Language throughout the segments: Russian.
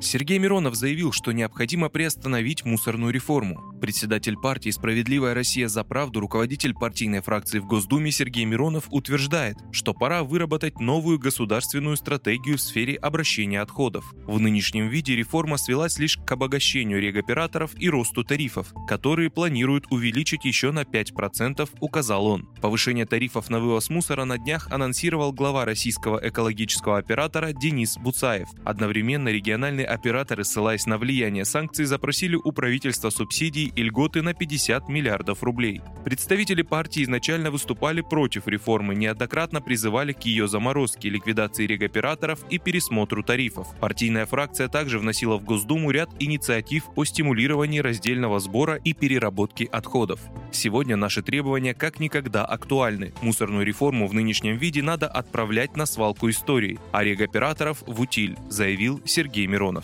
Сергей Миронов заявил, что необходимо приостановить мусорную реформу. Председатель партии «Справедливая Россия за правду», руководитель партийной фракции в Госдуме Сергей Миронов утверждает, что пора выработать новую государственную стратегию в сфере обращения отходов. В нынешнем виде реформа свелась лишь к обогащению регоператоров и росту тарифов, которые планируют увеличить еще на 5%, указал он. Повышение тарифов на вывоз мусора на днях анонсировал глава российского экологического оператора Денис Буцаев. Одновременно региональные операторы, ссылаясь на влияние санкций, запросили у правительства субсидий и льготы на 50 миллиардов рублей. Представители партии изначально выступали против реформы, неоднократно призывали к ее заморозке, ликвидации регоператоров и пересмотру тарифов. Партийная фракция также вносила в Госдуму ряд инициатив о стимулировании раздельного сбора и переработки отходов. Сегодня наши требования как никогда актуальны. Мусорную реформу в нынешнем виде надо отправлять на свалку истории, а регоператоров в утиль, заявил Сергей Миронов.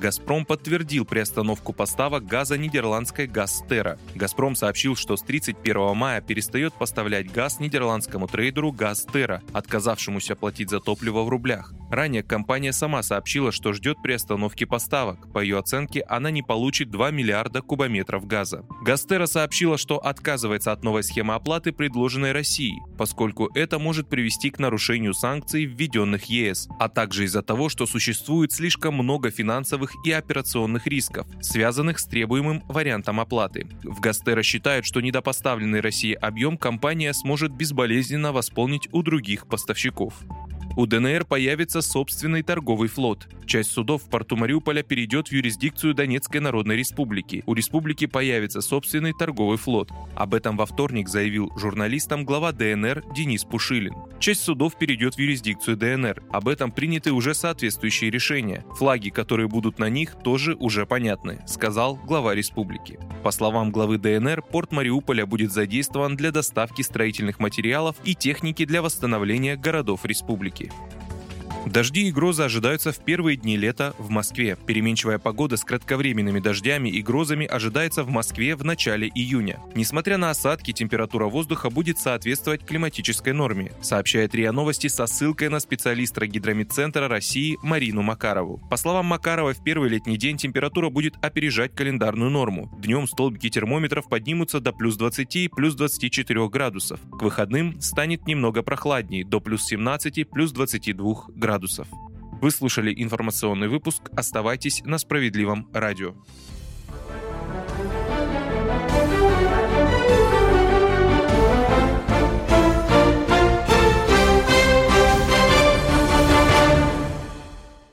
«Газпром» подтвердил приостановку поставок газа нидерландской «Газтера». «Газпром» сообщил, что с 31 мая перестает поставлять газ нидерландскому трейдеру «Газтера», отказавшемуся платить за топливо в рублях. Ранее компания сама сообщила, что ждет приостановки поставок. По ее оценке, она не получит 2 миллиарда кубометров газа. «Газтера» сообщила, что отказывается от новой схемы оплаты, предложенной Россией, поскольку это может привести к нарушению санкций, введенных ЕС, а также из-за того, что существует слишком много финансовых финансовых и операционных рисков, связанных с требуемым вариантом оплаты. В Гастера считают, что недопоставленный России объем компания сможет безболезненно восполнить у других поставщиков. У ДНР появится собственный торговый флот. Часть судов в порту Мариуполя перейдет в юрисдикцию Донецкой Народной Республики. У республики появится собственный торговый флот. Об этом во вторник заявил журналистам глава ДНР Денис Пушилин. Часть судов перейдет в юрисдикцию ДНР. Об этом приняты уже соответствующие решения. Флаги, которые будут на них, тоже уже понятны, сказал глава республики. По словам главы ДНР, порт Мариуполя будет задействован для доставки строительных материалов и техники для восстановления городов республики. Дожди и грозы ожидаются в первые дни лета в Москве. Переменчивая погода с кратковременными дождями и грозами ожидается в Москве в начале июня. Несмотря на осадки, температура воздуха будет соответствовать климатической норме, сообщает РИА Новости со ссылкой на специалиста Гидромедцентра России Марину Макарову. По словам Макарова, в первый летний день температура будет опережать календарную норму. Днем столбики термометров поднимутся до плюс 20 и плюс 24 градусов. К выходным станет немного прохладнее, до плюс 17 плюс 22 градусов градусов. Вы слушали информационный выпуск. Оставайтесь на справедливом радио.